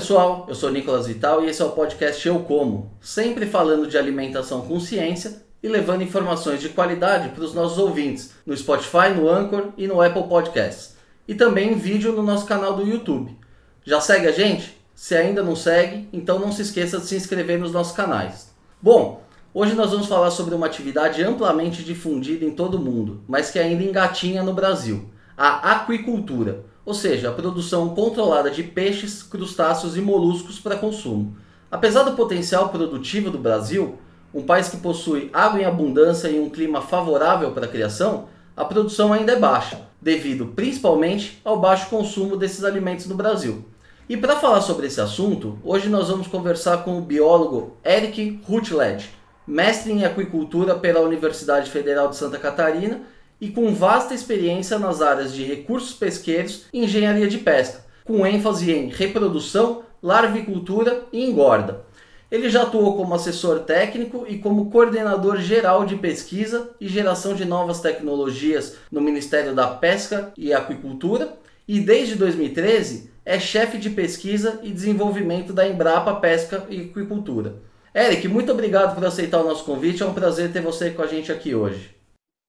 pessoal, eu sou Nicolas Vital e esse é o podcast Eu Como, sempre falando de alimentação com ciência e levando informações de qualidade para os nossos ouvintes no Spotify, no Anchor e no Apple Podcasts. E também em vídeo no nosso canal do YouTube. Já segue a gente? Se ainda não segue, então não se esqueça de se inscrever nos nossos canais. Bom, hoje nós vamos falar sobre uma atividade amplamente difundida em todo o mundo, mas que ainda engatinha no Brasil: a aquicultura ou seja, a produção controlada de peixes, crustáceos e moluscos para consumo. Apesar do potencial produtivo do Brasil, um país que possui água em abundância e um clima favorável para a criação, a produção ainda é baixa, devido principalmente ao baixo consumo desses alimentos no Brasil. E para falar sobre esse assunto, hoje nós vamos conversar com o biólogo Eric Rutledge, mestre em aquicultura pela Universidade Federal de Santa Catarina e com vasta experiência nas áreas de recursos pesqueiros e engenharia de pesca, com ênfase em reprodução, larvicultura e engorda. Ele já atuou como assessor técnico e como coordenador geral de pesquisa e geração de novas tecnologias no Ministério da Pesca e Aquicultura e desde 2013 é chefe de pesquisa e desenvolvimento da Embrapa Pesca e Aquicultura. Eric, muito obrigado por aceitar o nosso convite. É um prazer ter você com a gente aqui hoje.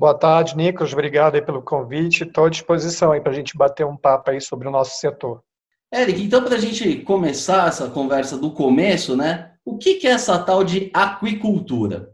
Boa tarde, Nicolas. Obrigado aí pelo convite. Estou à disposição para a gente bater um papo aí sobre o nosso setor. Eric, então para a gente começar essa conversa do começo, né? O que, que é essa tal de aquicultura?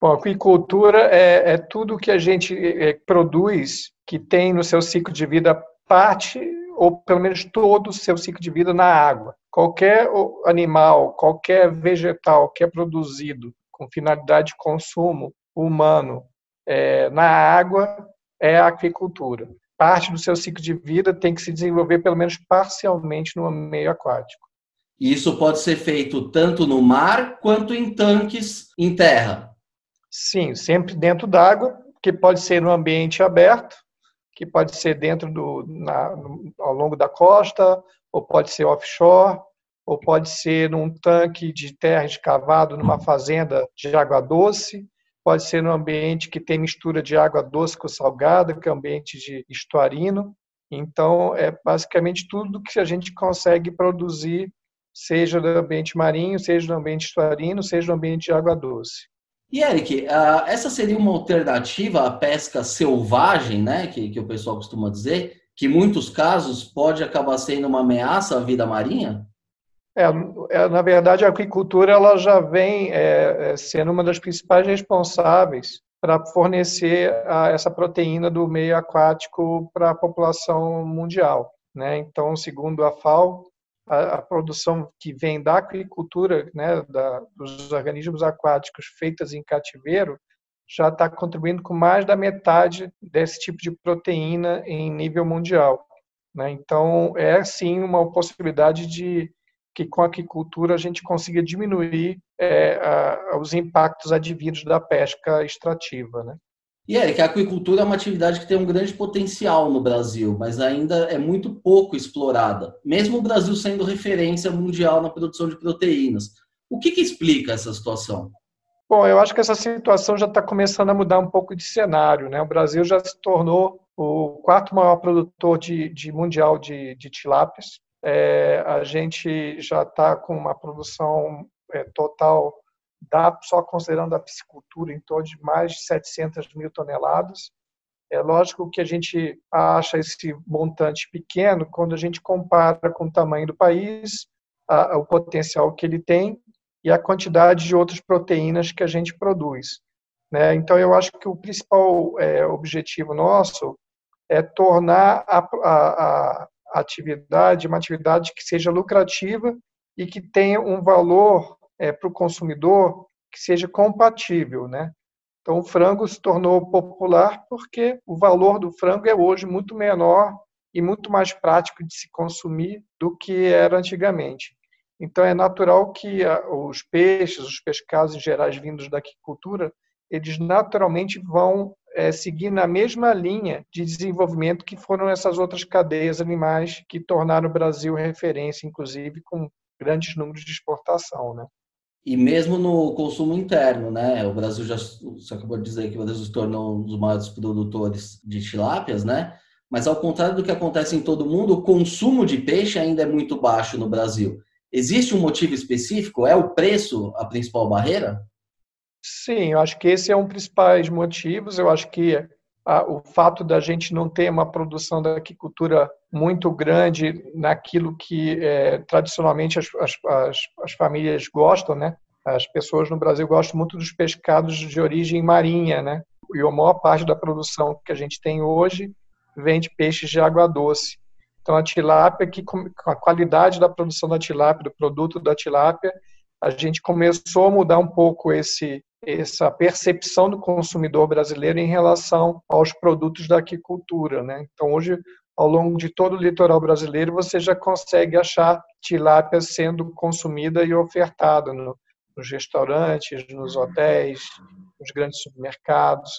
Bom, aquicultura é, é tudo que a gente é, produz que tem no seu ciclo de vida parte ou pelo menos todo o seu ciclo de vida na água. Qualquer animal, qualquer vegetal que é produzido com finalidade de consumo humano é, na água é a aquicultura. Parte do seu ciclo de vida tem que se desenvolver pelo menos parcialmente no meio aquático. E isso pode ser feito tanto no mar quanto em tanques em terra? Sim, sempre dentro d'água, que pode ser no ambiente aberto, que pode ser dentro do na, ao longo da costa, ou pode ser offshore, ou pode ser num tanque de terra escavado numa fazenda de água doce, pode ser no ambiente que tem mistura de água doce com salgada, que é um ambiente de estuarino. Então, é basicamente tudo que a gente consegue produzir, seja no ambiente marinho, seja no ambiente estuarino, seja no ambiente de água doce. E Eric, essa seria uma alternativa à pesca selvagem, né, que, que o pessoal costuma dizer, que em muitos casos pode acabar sendo uma ameaça à vida marinha? É, é, na verdade, a aquicultura ela já vem é, é sendo uma das principais responsáveis para fornecer a, essa proteína do meio aquático para a população mundial. Né? Então, segundo a FAO, a, a, produção que vem da aquicultura, né, da, dos organismos aquáticos feitas em cativeiro, já está contribuindo com mais da metade desse tipo de proteína em nível mundial. Né? Então, é sim uma possibilidade de que com a aquicultura a gente consiga diminuir é, a, os impactos advindos da pesca extrativa. Né? E Eric, a aquicultura é uma atividade que tem um grande potencial no Brasil, mas ainda é muito pouco explorada, mesmo o Brasil sendo referência mundial na produção de proteínas. O que, que explica essa situação? Bom, eu acho que essa situação já está começando a mudar um pouco de cenário. Né? O Brasil já se tornou o quarto maior produtor de, de mundial de, de tilápias é, a gente já está com uma produção é, total, da, só considerando a piscicultura, em torno de mais de 700 mil toneladas. É lógico que a gente acha esse montante pequeno quando a gente compara com o tamanho do país, a, a, o potencial que ele tem e a quantidade de outras proteínas que a gente produz. Né? Então, eu acho que o principal é, objetivo nosso é tornar a, a, atividade, uma atividade que seja lucrativa e que tenha um valor é, para o consumidor que seja compatível, né? Então, o frango se tornou popular porque o valor do frango é hoje muito menor e muito mais prático de se consumir do que era antigamente. Então, é natural que os peixes, os pescados em gerais vindos da aquicultura, eles naturalmente vão é, seguir na mesma linha de desenvolvimento que foram essas outras cadeias animais que tornaram o Brasil referência, inclusive com grandes números de exportação, né? E mesmo no consumo interno, né? O Brasil já você acabou de dizer que o Brasil se tornou um dos maiores produtores de tilápias, né? Mas ao contrário do que acontece em todo mundo, o consumo de peixe ainda é muito baixo no Brasil. Existe um motivo específico? É o preço a principal barreira? Sim, eu acho que esse é um dos principais motivos. Eu acho que a, o fato da gente não ter uma produção da aquicultura muito grande naquilo que é, tradicionalmente as, as, as, as famílias gostam, né? As pessoas no Brasil gostam muito dos pescados de origem marinha, né? E a maior parte da produção que a gente tem hoje vem de peixes de água doce. Então, a tilápia, que com a qualidade da produção da tilápia, do produto da tilápia, a gente começou a mudar um pouco esse, essa percepção do consumidor brasileiro em relação aos produtos da aquicultura. Né? Então, hoje, ao longo de todo o litoral brasileiro, você já consegue achar tilápia sendo consumida e ofertada no, nos restaurantes, nos hotéis, nos grandes supermercados.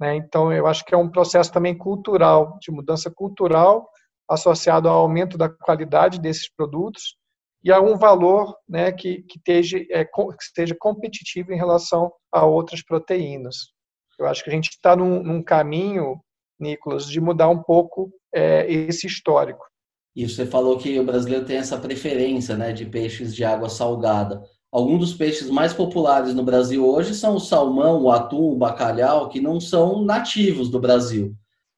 Né? Então, eu acho que é um processo também cultural, de mudança cultural, associado ao aumento da qualidade desses produtos e a um valor né, que, que, esteja, é, que esteja competitivo em relação a outras proteínas. Eu acho que a gente está num, num, caminho, Nicolas, de mudar um pouco é, esse histórico. E você falou que o brasileiro tem essa preferência né, de peixes de água salgada. Alguns dos peixes mais populares no Brasil hoje são o salmão, o atum, o bacalhau, que não são nativos do Brasil.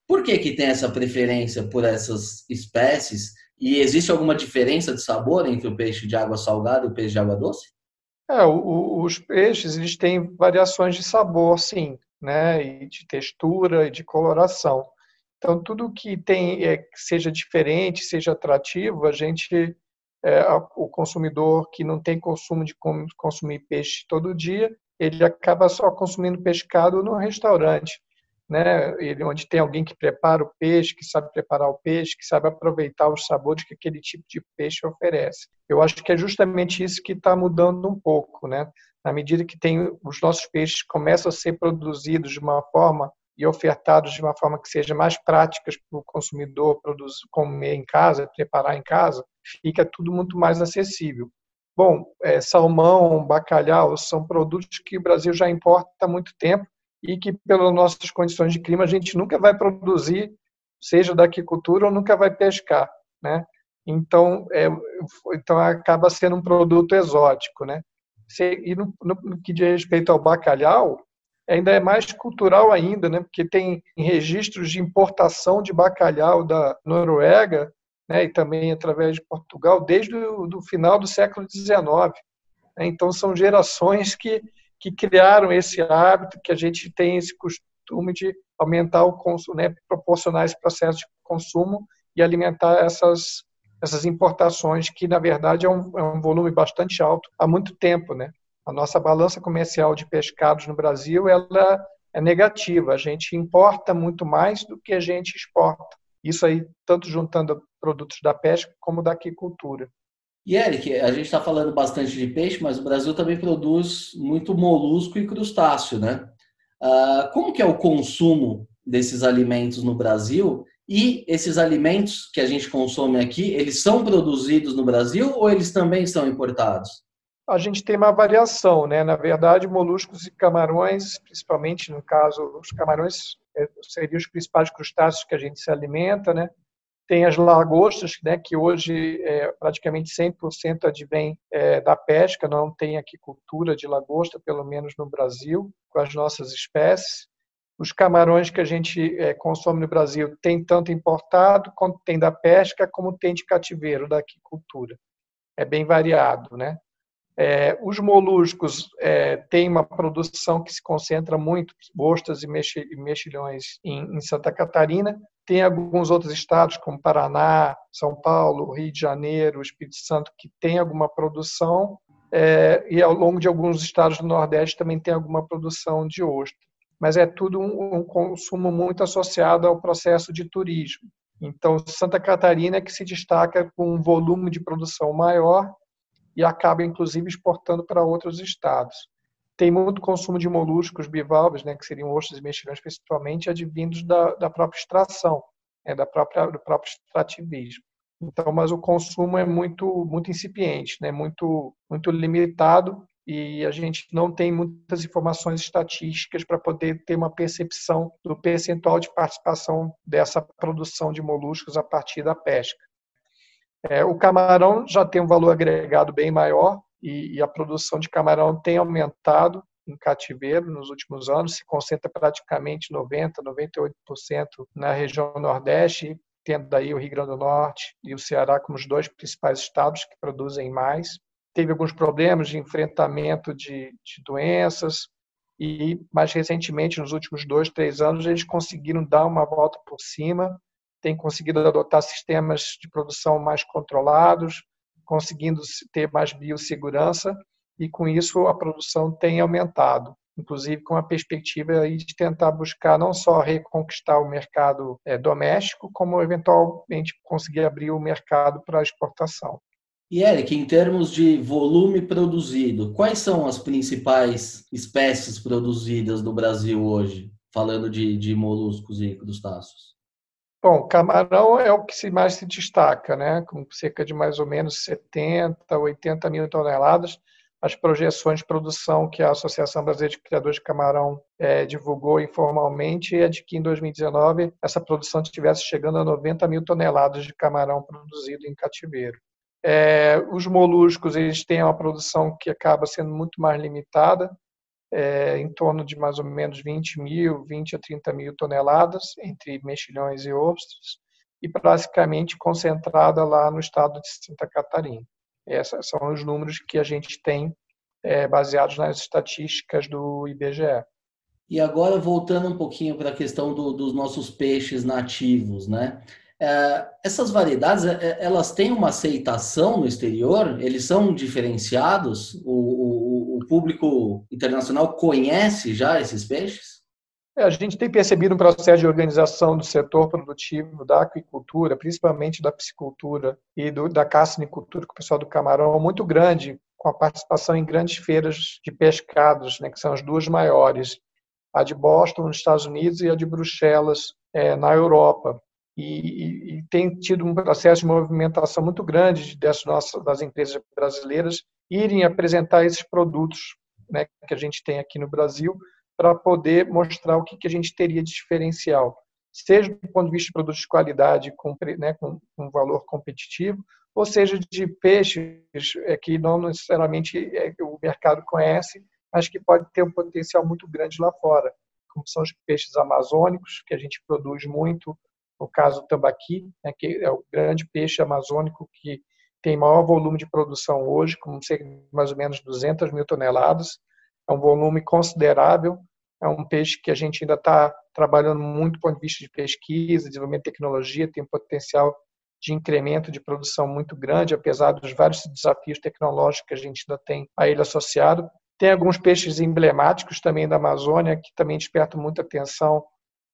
Por que, que tem essa preferência por essas espécies? E existe alguma diferença de sabor entre o peixe de água salgada e o peixe de água doce? É, o, os peixes eles têm variações de sabor, sim, né? E de textura e de coloração. Então, tudo que tem é, seja diferente, seja atrativo, a gente é, o consumidor que não tem consumo de consumir peixe todo dia, ele acaba só consumindo pescado no restaurante, né? Ele, onde tem alguém que prepara o peixe, que sabe preparar o peixe, que sabe aproveitar os sabores que aquele tipo de peixe oferece. Eu acho que é justamente isso que está mudando um pouco, né? Na medida que tem os nossos peixes começam a ser produzidos de uma forma e ofertados de uma forma que seja mais práticas para o consumidor produzir, comer em casa, preparar em casa, fica tudo muito mais acessível. Bom, é, salmão, bacalhau são produtos que o Brasil já importa há muito tempo e que, pelas nossas condições de clima, a gente nunca vai produzir, seja da aquicultura ou nunca vai pescar, né? Então, é, então acaba sendo um produto exótico, né? E no, no, que diz respeito ao bacalhau, ainda é mais cultural ainda, né? Porque tem registros de importação de bacalhau da Noruega, né? E também através de Portugal desde o do final do século XIX. Né? Então são gerações que que criaram esse hábito, que a gente tem esse costume de aumentar o consumo, né? Proporcionar esse processo de consumo e alimentar essas essas importações que na verdade é um, é um volume bastante alto há muito tempo, né? A nossa balança comercial de pescados no Brasil ela é negativa. A gente importa muito mais do que a gente exporta. Isso aí, tanto juntando produtos da pesca como da aquicultura. E Eric, a gente está falando bastante de peixe, mas o Brasil também produz muito molusco e crustáceo, né? Uh, como que é o consumo desses alimentos no Brasil? E esses alimentos que a gente consome aqui, eles são produzidos no Brasil ou eles também são importados? a gente tem uma variação, né? Na verdade, moluscos e camarões, principalmente no caso, os camarões é, seriam os principais crustáceos que a gente se alimenta, né? Tem as lagostas, né, que hoje é, praticamente 100% advém é, da pesca, não tem aquicultura de lagosta, pelo menos no Brasil, com as nossas espécies. Os camarões que a gente é, consome no Brasil tem tanto importado, quanto tem da pesca, como tem de cativeiro, da aquicultura. É bem variado, né? É, os moluscos é, têm uma produção que se concentra muito, bostas e mexilhões, em, em, Santa Catarina. Tem alguns outros estados, como Paraná, São Paulo, Rio de Janeiro, Espírito Santo, que tem alguma produção. É, e ao longo de alguns estados do Nordeste também tem alguma produção de ostra. Mas é tudo um, um consumo muito associado ao processo de turismo. Então, Santa Catarina é que se destaca com um volume de produção maior e acaba inclusive exportando para outros estados. Tem muito consumo de moluscos bivalves, né, que seriam ostras e mexilhões, principalmente advindos da, da própria extração, né, da própria, do próprio extrativismo. Então, mas o consumo é muito muito incipiente, né, muito muito limitado e a gente não tem muitas informações estatísticas para poder ter uma percepção do percentual de participação dessa produção de moluscos a partir da pesca. É, o camarão já tem um valor agregado bem maior e, e a produção de camarão tem aumentado em cativeiro nos últimos anos, se concentra praticamente 90%, 98% na região Nordeste, tendo daí o Rio Grande do Norte e o Ceará como os dois principais estados que produzem mais. Teve alguns problemas de enfrentamento de, de doenças, e mais recentemente, nos últimos dois, três anos, eles conseguiram dar uma volta por cima, têm conseguido adotar sistemas de produção mais controlados, conseguindo ter mais biossegurança e com isso a produção tem aumentado, inclusive com a perspectiva de tentar buscar não só reconquistar o mercado é, doméstico, como eventualmente conseguir abrir o mercado para exportação. E Eric, em termos de volume produzido, quais são as principais espécies produzidas no Brasil hoje, falando de, de moluscos e crustáceos? Bom, camarão é o que se mais se destaca, né? com cerca de mais ou menos 70, 80 mil toneladas. As projeções de produção que a Associação Brasileira de Criadores de Camarão é, divulgou informalmente é de que em 2019 essa produção estivesse chegando a 90 mil toneladas de camarão produzido em cativeiro. É, os moluscos eles têm uma produção que acaba sendo muito mais limitada, é, em torno de mais ou menos 20 mil, 20 a 30 mil toneladas entre mexilhões e ostras, e basicamente concentrada lá no estado de Santa Catarina. Esses são os números que a gente tem é, baseados nas estatísticas do IBGE. E agora voltando um pouquinho para a questão do, dos nossos peixes nativos, né? É, essas variedades, é, elas têm uma aceitação no exterior? Eles são diferenciados? O, o, o público internacional conhece já esses peixes? É, a gente tem percebido um processo de organização do setor produtivo da aquicultura, principalmente da piscicultura e do, da cassinicultura, com o pessoal do camarão, muito grande, com a participação em grandes feiras de pescados, né, que são as duas maiores, a de Boston, nos Estados Unidos, e a de Bruxelas, é, na Europa e, e, tem tido um processo de movimentação muito grande dessas nossas, das empresas brasileiras irem apresentar esses produtos né, que a gente tem aqui no Brasil para poder mostrar o que, que a gente teria de diferencial, seja do ponto de vista de produtos de qualidade com, né, com, com valor competitivo, ou seja de peixes é, que não necessariamente é, o mercado conhece, mas que pode ter um potencial muito grande lá fora, como são os peixes amazônicos, que a gente produz muito, no caso o tambaqui, né, que é o grande peixe amazônico que tem maior volume de produção hoje, com mais ou menos 200 mil toneladas. É um volume considerável. É um peixe que a gente ainda está trabalhando muito do ponto de vista de pesquisa, desenvolvimento de tecnologia, tem um potencial de incremento de produção muito grande, apesar dos vários desafios tecnológicos que a gente ainda tem a ele associado. Tem alguns peixes emblemáticos também da Amazônia que também despertam muita atenção,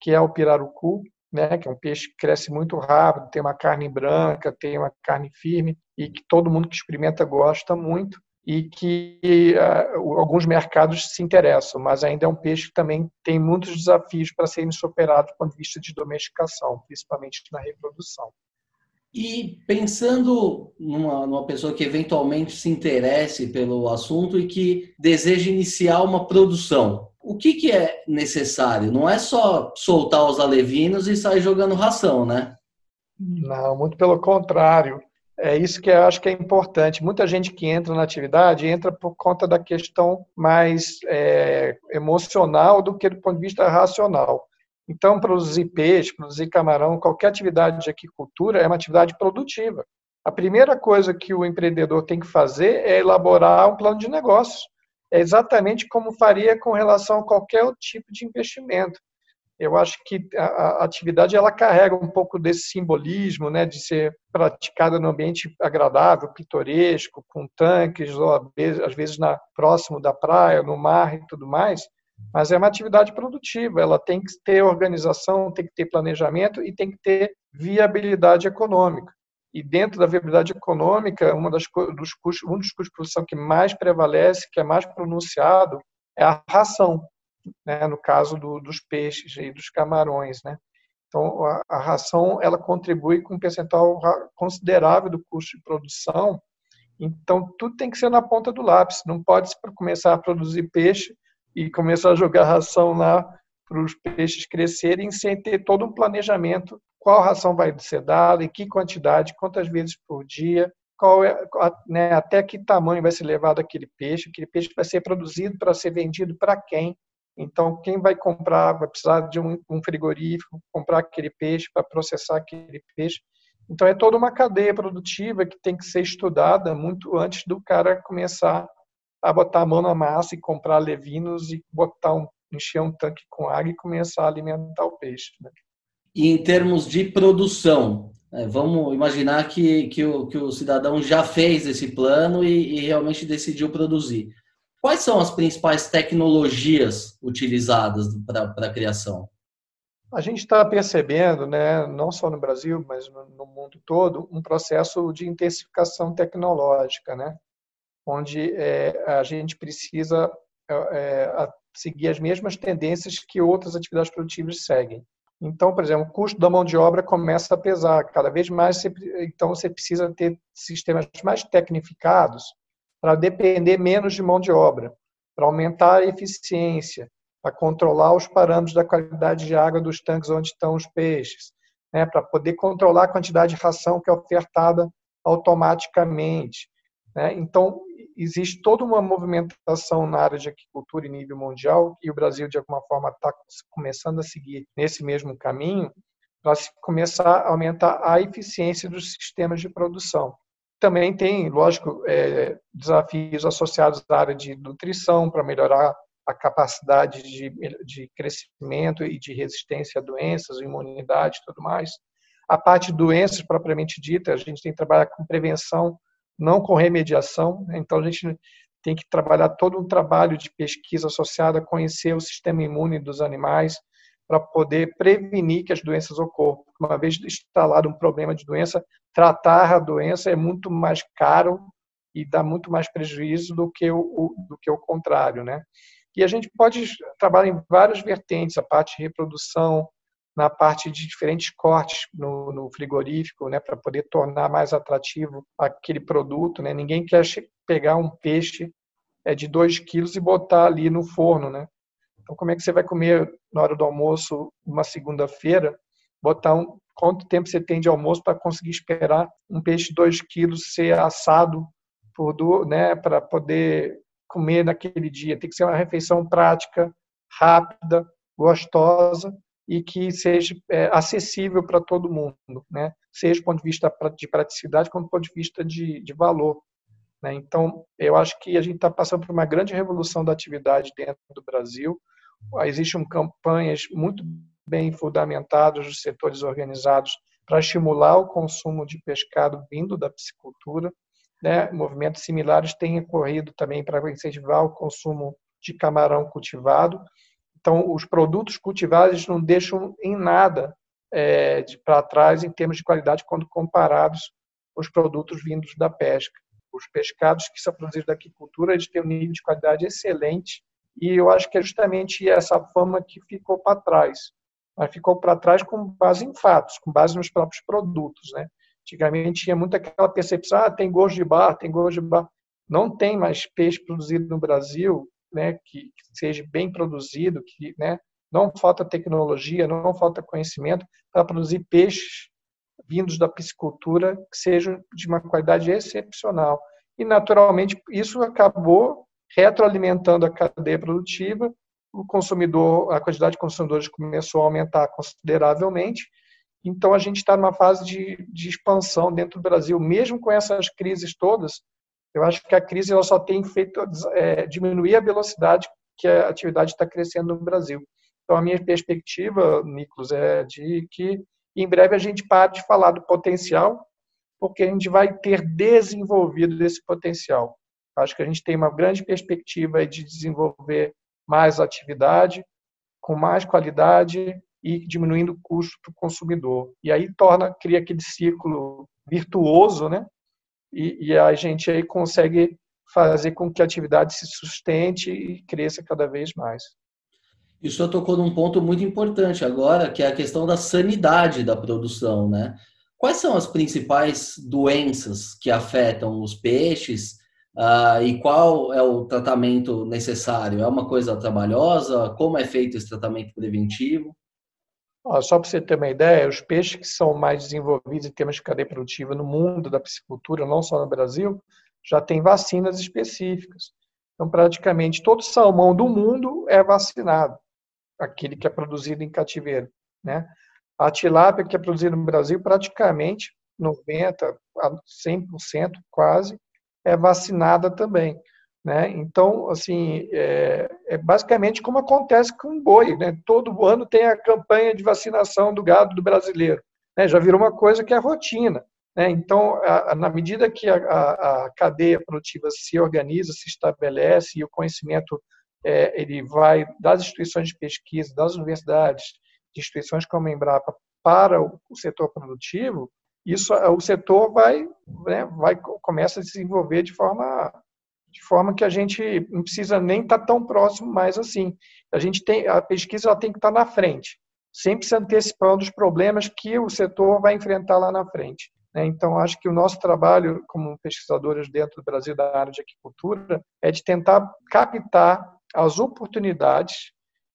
que é o pirarucu, né, que é um peixe que cresce muito rápido, tem uma carne branca, tem uma carne firme e que todo mundo que experimenta gosta muito e que uh, alguns mercados se interessam, mas ainda é um peixe que também tem muitos desafios para serem superados do ponto de vista de domesticação, principalmente na reprodução. E pensando numa, numa, pessoa que eventualmente se interesse pelo assunto e que deseja iniciar uma produção, o que, que é necessário? Não é só soltar os alevinos e sair jogando ração, né? Não, muito pelo contrário. É isso que eu acho que é importante. Muita gente que entra na atividade entra por conta da questão mais é, emocional do que do ponto de vista racional. Então, produzir peixe, produzir camarão, qualquer atividade de aquicultura é uma atividade produtiva. A primeira coisa que o empreendedor tem que fazer é elaborar um plano de negócio é exatamente como faria com relação a qualquer tipo de investimento. Eu acho que a atividade ela carrega um pouco desse simbolismo, né, de ser praticada no ambiente agradável, pitoresco, com tanques, ou às vezes na próximo da praia, no mar e tudo mais. Mas é uma atividade produtiva, ela tem que ter organização, tem que ter planejamento e tem que ter viabilidade econômica. E dentro da viabilidade econômica, uma das, dos custos, um dos custos de produção que mais prevalece, que é mais pronunciado, é a ração, né? no caso do, dos peixes e dos camarões. Né? Então, a, a, ração ela contribui com um percentual considerável do custo de produção. Então, tudo tem que ser na ponta do lápis. Não pode começar a produzir peixe e começar a jogar ração lá para os peixes crescerem sem ter todo um planejamento, qual ração vai ser dada, em que quantidade, quantas vezes por dia, qual é, né, até que tamanho vai ser levado aquele peixe, aquele peixe vai ser produzido para ser vendido para quem. Então, quem vai comprar vai precisar de um, frigorífico, comprar aquele peixe para processar aquele peixe. Então, é toda uma cadeia produtiva que tem que ser estudada muito antes do cara começar a botar a mão na massa e comprar levinos e botar um, encher um tanque com água e começar a alimentar o peixe. Né? E em termos de produção, é, vamos imaginar que, que, o, que o cidadão já fez esse plano e, e realmente decidiu produzir. Quais são as principais tecnologias utilizadas para a criação? A gente está percebendo, né, não só no Brasil, mas no, mundo todo, um processo de intensificação tecnológica, né, onde é, a gente precisa é, é seguir as mesmas tendências que outras atividades produtivas seguem. Então, por exemplo, o custo da mão de obra começa a pesar. Cada vez mais, então, você precisa ter sistemas mais tecnificados para depender menos de mão de obra, para aumentar a eficiência, para controlar os parâmetros da qualidade de água dos tanques onde estão os peixes, né, para poder controlar a quantidade de ração que é ofertada automaticamente. Né? Então, existe toda uma movimentação na área de agricultura em nível mundial e o Brasil, de alguma forma, está começando a seguir nesse mesmo caminho para começar a aumentar a eficiência dos sistemas de produção. Também tem, lógico, é, desafios associados à área de nutrição para melhorar a capacidade de, de crescimento e de resistência a doenças, imunidade e tudo mais. A parte de doenças propriamente dita, a gente tem que trabalhar com prevenção não com remediação. Né? Então, a gente tem que trabalhar todo um trabalho de pesquisa associado a conhecer o sistema imune dos animais para poder prevenir que as doenças ocorram. Uma vez instalado um problema de doença, tratar a doença é muito mais caro e dá muito mais prejuízo do que o, do que o contrário, né? E a gente pode trabalhar em várias vertentes, a parte de reprodução, na parte de diferentes cortes no, no frigorífico, né, para poder tornar mais atrativo aquele produto. Né? Ninguém quer pegar um peixe é, de 2 quilos e botar ali no forno. Né? Então, como é que você vai comer na hora do almoço, uma segunda-feira, botar um, quanto tempo você tem de almoço para conseguir esperar um peixe de 2 quilos ser assado por, né, para poder comer naquele dia. Tem que ser uma refeição prática, rápida, gostosa e que seja é, acessível para todo mundo, né? seja do ponto de vista de praticidade, como do ponto de vista de, de valor. Né? Então, eu acho que a gente está passando por uma grande revolução da atividade dentro do Brasil. Existem campanhas muito bem fundamentadas dos setores organizados para estimular o consumo de pescado vindo da piscicultura. Né? Movimentos similares têm ocorrido também para incentivar o consumo de camarão cultivado então, os produtos cultivados não deixam em nada é, para trás em termos de qualidade quando comparados com os produtos vindos da pesca. Os pescados que são produzidos da aquicultura eles têm um nível de qualidade excelente e eu acho que é justamente essa fama que ficou para trás. Mas ficou para trás com base em fatos, com base nos próprios produtos. Né? Antigamente tinha muito aquela percepção, ah, tem gosto de bar, tem gosto de bar. Não tem mais peixe produzido no Brasil né, que, seja bem produzido, que né, não falta tecnologia, não falta conhecimento para produzir peixes vindos da piscicultura que sejam de uma qualidade excepcional. E, naturalmente, isso acabou retroalimentando a cadeia produtiva, o consumidor, a quantidade de consumidores começou a aumentar consideravelmente, então a gente está numa fase de, de expansão dentro do Brasil, mesmo com essas crises todas, eu acho que a crise ela só tem feito é, diminuir a velocidade que a atividade está crescendo no Brasil. Então, a minha perspectiva, Nicolas, é de que em breve a gente pare de falar do potencial, porque a gente vai ter desenvolvido esse potencial. Acho que a gente tem uma grande perspectiva de desenvolver mais atividade, com mais qualidade e diminuindo o custo para o consumidor. E aí torna, cria aquele ciclo virtuoso, né? E, e a gente aí consegue fazer com que a atividade se sustente e cresça cada vez mais. E o senhor tocou num ponto muito importante agora, que é a questão da sanidade da produção, né? Quais são as principais doenças que afetam os peixes Uh, e qual é o tratamento necessário? É uma coisa trabalhosa? Como é feito esse tratamento preventivo? Só para você ter uma ideia, os peixes que são mais desenvolvidos em termos de cadeia produtiva no mundo da piscicultura, não só no Brasil, já tem vacinas específicas. Então, praticamente todo salmão do mundo é vacinado, aquele que é produzido em cativeiro. Né? A tilápia que é produzida no Brasil, praticamente 90% a 100% quase, é vacinada também. Né? Então, assim, é, é, basicamente como acontece com o boi. Né? Todo ano tem a campanha de vacinação do gado do brasileiro. Né? Já virou uma coisa que é rotina. Né? Então, a, a, na medida que a, a, cadeia produtiva se organiza, se estabelece e o conhecimento é, ele vai das instituições de pesquisa, das universidades, de instituições como a Embrapa para o, o setor produtivo, isso o setor vai, né, vai começa a desenvolver de forma de forma que a gente não precisa nem estar tá tão próximo mais assim. A gente tem a pesquisa ela tem que estar tá na frente, sempre se antecipando os problemas que o setor vai enfrentar lá na frente. Né? Então, acho que o nosso trabalho como pesquisadores dentro do Brasil da área de agricultura é de tentar captar as oportunidades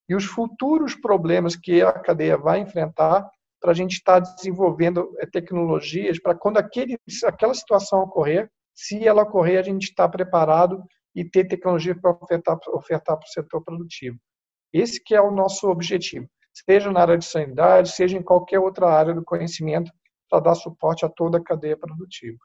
e os futuros problemas que a cadeia vai enfrentar para a gente estar tá desenvolvendo eh, tecnologias para quando aquele, aquela situação ocorrer, se ela ocorrer, a gente está preparado e ter tecnologia para ofertar, ofertar para o setor produtivo. Esse que é o nosso objetivo, seja na área de sanidade, seja em qualquer outra área do conhecimento, para dar suporte a toda a cadeia produtiva.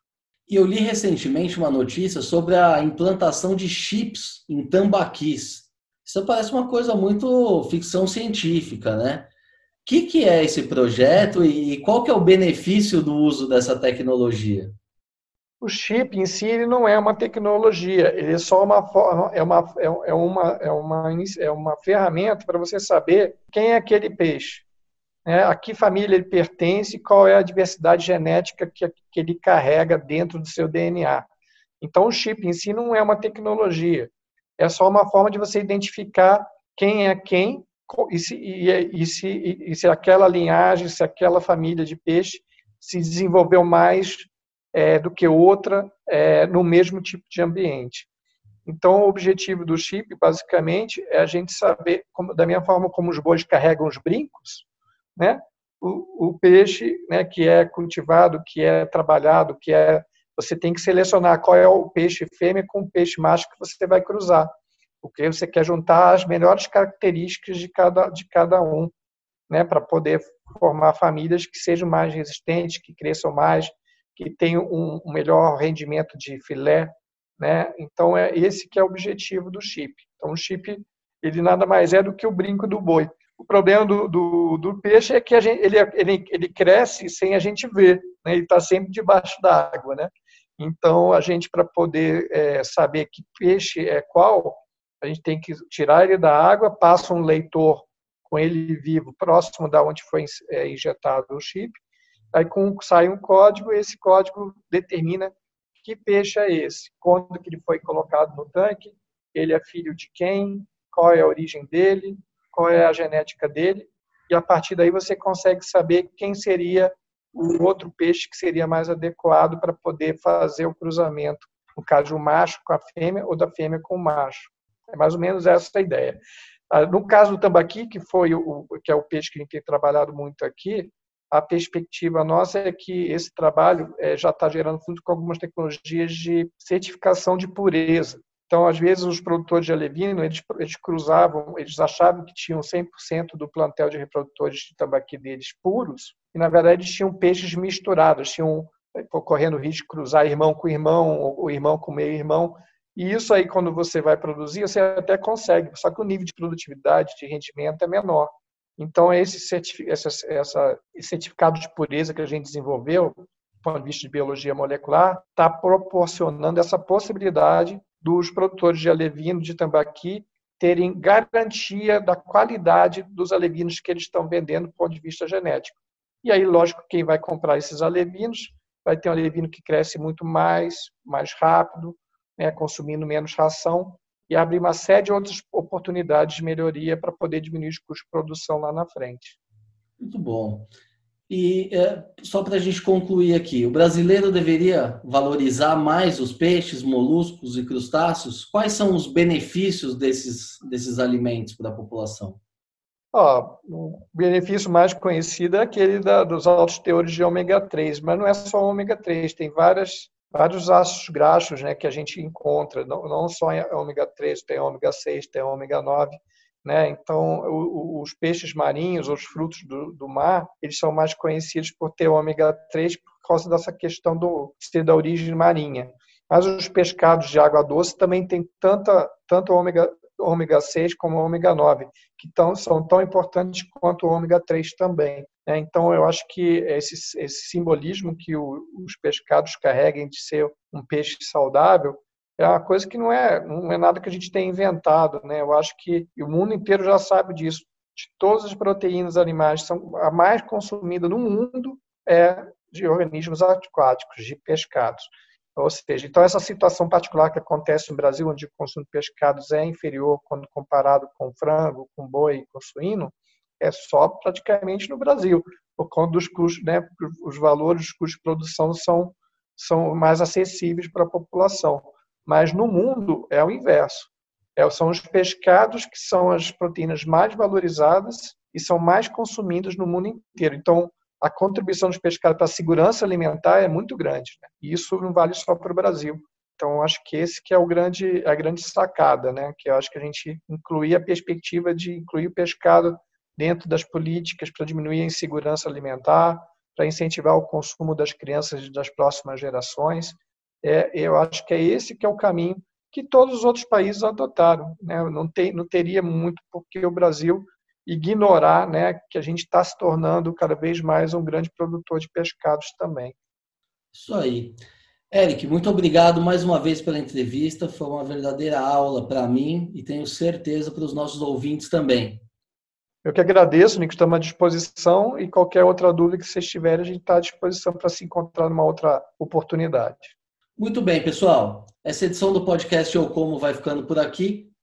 E eu li recentemente uma notícia sobre a implantação de chips em tambaquis. Isso parece uma coisa muito ficção científica, né? O que, que é esse projeto e qual que é o benefício do uso dessa tecnologia? O chip em si ele não é uma tecnologia, ele é só uma é uma é uma é uma é uma ferramenta para você saber quem é aquele peixe, né? a que família ele pertence, qual é a diversidade genética que, que ele carrega dentro do seu DNA. Então o chip em si não é uma tecnologia, é só uma forma de você identificar quem é quem e se, e, e se, e se aquela linhagem, se aquela família de peixe se desenvolveu mais é, do que outra é, no mesmo tipo de ambiente. Então, o objetivo do chip, basicamente, é a gente saber, como, da mesma forma como os bois carregam os brincos, né? O, o, peixe, né, que é cultivado, que é trabalhado, que é você tem que selecionar qual é o peixe fêmea com o peixe macho que você vai cruzar, porque você quer juntar as melhores características de cada de cada um, né, para poder formar famílias que sejam mais resistentes, que cresçam mais, que tem um, melhor rendimento de filé, né? Então é esse que é o objetivo do chip. Então o chip ele nada mais é do que o brinco do boi. O problema do, do, do peixe é que a gente, ele, ele, ele cresce sem a gente ver, né? ele está sempre debaixo d'água. Né? Então, a gente, para poder é, saber que peixe é qual, a gente tem que tirar ele da água, passa um leitor com ele vivo próximo da onde foi é, injetado o chip, Aí com, sai um código, e esse código determina que peixe é esse, quando que ele foi colocado no tanque, ele é filho de quem, qual é a origem dele, qual é a genética dele, e a partir daí você consegue saber quem seria o outro peixe que seria mais adequado para poder fazer o cruzamento, no caso o macho com a fêmea ou da fêmea com o macho. É mais ou menos essa a ideia. Ah, no caso do tambaqui, que foi o que é o peixe que a gente tem trabalhado muito aqui, a perspectiva nossa é que esse trabalho é, já está gerando fruto com algumas tecnologias de certificação de pureza. Então, às vezes, os produtores de alevino, eles, eles cruzavam, eles achavam que tinham 100% do plantel de reprodutores de tambaqui deles puros, e, na verdade, tinham peixes misturados, tinham é, correndo o risco de cruzar irmão com irmão, ou irmão com meio-irmão, e isso aí, quando você vai produzir, você até consegue, só que o nível de produtividade, de rendimento é menor. Então, esse, certificado de pureza que a gente desenvolveu, do ponto de vista de biologia molecular, está proporcionando essa possibilidade dos produtores de alevino de tambaqui terem garantia da qualidade dos alevinos que eles estão vendendo do ponto de vista genético. E aí, lógico, quem vai comprar esses alevinos vai ter um alevino que cresce muito mais, mais rápido, né, consumindo menos ração, e abrir uma série de outras oportunidades de melhoria para poder diminuir os custos de produção lá na frente. Muito bom. E é, só para a gente concluir aqui, o brasileiro deveria valorizar mais os peixes, moluscos e crustáceos? Quais são os benefícios desses, desses alimentos para a população? Ó, o benefício mais conhecido é aquele da, dos altos teores de ômega 3, mas não é só ômega 3, tem várias, vários ácidos graxos né, que a gente encontra, não, não só ômega 3, tem ômega 6, tem ômega 9, né? Então, o, os peixes marinhos, os frutos do, do, mar, eles são mais conhecidos por ter ômega 3 por causa dessa questão do ser da origem marinha. Mas os pescados de água doce também têm tanta, tanto ômega, ômega 6 como ômega 9, que tão, são tão importantes quanto o ômega 3 também. Né? Então, eu acho que esse, esse simbolismo que o, os pescados carregam de ser um peixe saudável é uma coisa que não é, não é nada que a gente tem inventado, né? Eu acho que o mundo inteiro já sabe disso. De todas as proteínas animais, são a mais consumida no mundo é de organismos aquáticos, de pescados. Ou seja, então essa situação particular que acontece no Brasil, onde o consumo de pescados é inferior quando comparado com frango, com boi, com suíno, é só praticamente no Brasil, por conta dos custos, né? Os valores, os custos de produção são são mais acessíveis para a população. Mas no mundo é o inverso. É, são os pescados que são as proteínas mais valorizadas e são mais consumidas no mundo inteiro. Então, a contribuição dos pescados para a segurança alimentar é muito grande. Né? E isso não vale só para o Brasil. Então, acho que esse que é o grande, a grande sacada, né? que eu acho que a gente incluir a perspectiva de incluir o pescado dentro das políticas para diminuir a insegurança alimentar, para incentivar o consumo das crianças e das próximas gerações é, eu acho que é esse que é o caminho que todos os outros países adotaram. Né? Não, tem, não teria muito porque o Brasil ignorar né, que a gente está se tornando cada vez mais um grande produtor de pescados também. Isso aí. Eric, muito obrigado mais uma vez pela entrevista. Foi uma verdadeira aula para mim e tenho certeza para os nossos ouvintes também. Eu que agradeço, Nico, estamos à disposição e qualquer outra dúvida que vocês tiverem, a gente está à disposição para se encontrar numa outra oportunidade. Muito bem, pessoal. Essa edição do podcast Eu Como vai ficando por aqui.